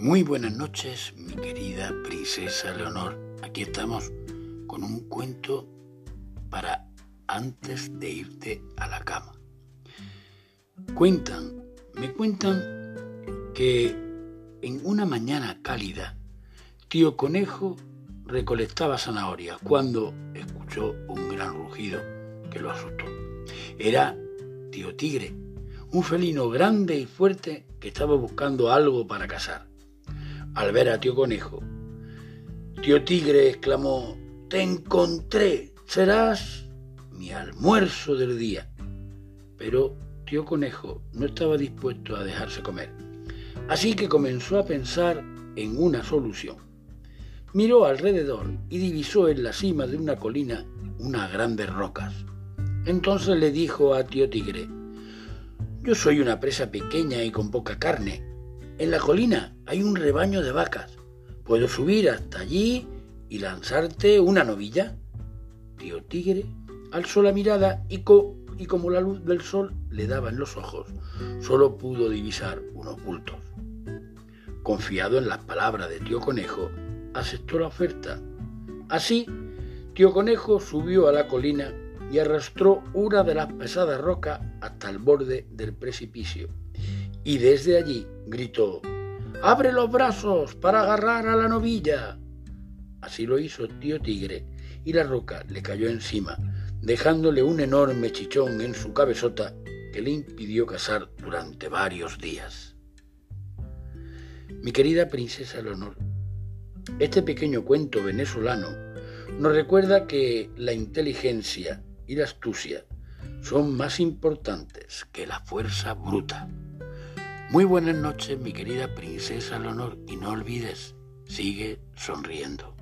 Muy buenas noches, mi querida princesa Leonor. Aquí estamos con un cuento para antes de irte a la cama. Cuentan, me cuentan que en una mañana cálida, tío conejo recolectaba zanahorias cuando escuchó un gran rugido que lo asustó. Era tío tigre, un felino grande y fuerte que estaba buscando algo para cazar al ver a tío conejo. Tío tigre exclamó, Te encontré, serás mi almuerzo del día. Pero tío conejo no estaba dispuesto a dejarse comer, así que comenzó a pensar en una solución. Miró alrededor y divisó en la cima de una colina unas grandes rocas. Entonces le dijo a tío tigre, yo soy una presa pequeña y con poca carne, en la colina hay un rebaño de vacas. ¿Puedo subir hasta allí y lanzarte una novilla? Tío Tigre alzó la mirada y, como la luz del sol le daba en los ojos, solo pudo divisar unos bultos. Confiado en las palabras de tío Conejo, aceptó la oferta. Así, tío Conejo subió a la colina y arrastró una de las pesadas rocas hasta el borde del precipicio y desde allí gritó, ¡Abre los brazos para agarrar a la novilla! Así lo hizo tío Tigre y la roca le cayó encima, dejándole un enorme chichón en su cabezota que le impidió cazar durante varios días. Mi querida princesa Leonor, este pequeño cuento venezolano nos recuerda que la inteligencia y la astucia son más importantes que la fuerza bruta. Muy buenas noches, mi querida princesa Leonor, y no olvides, sigue sonriendo.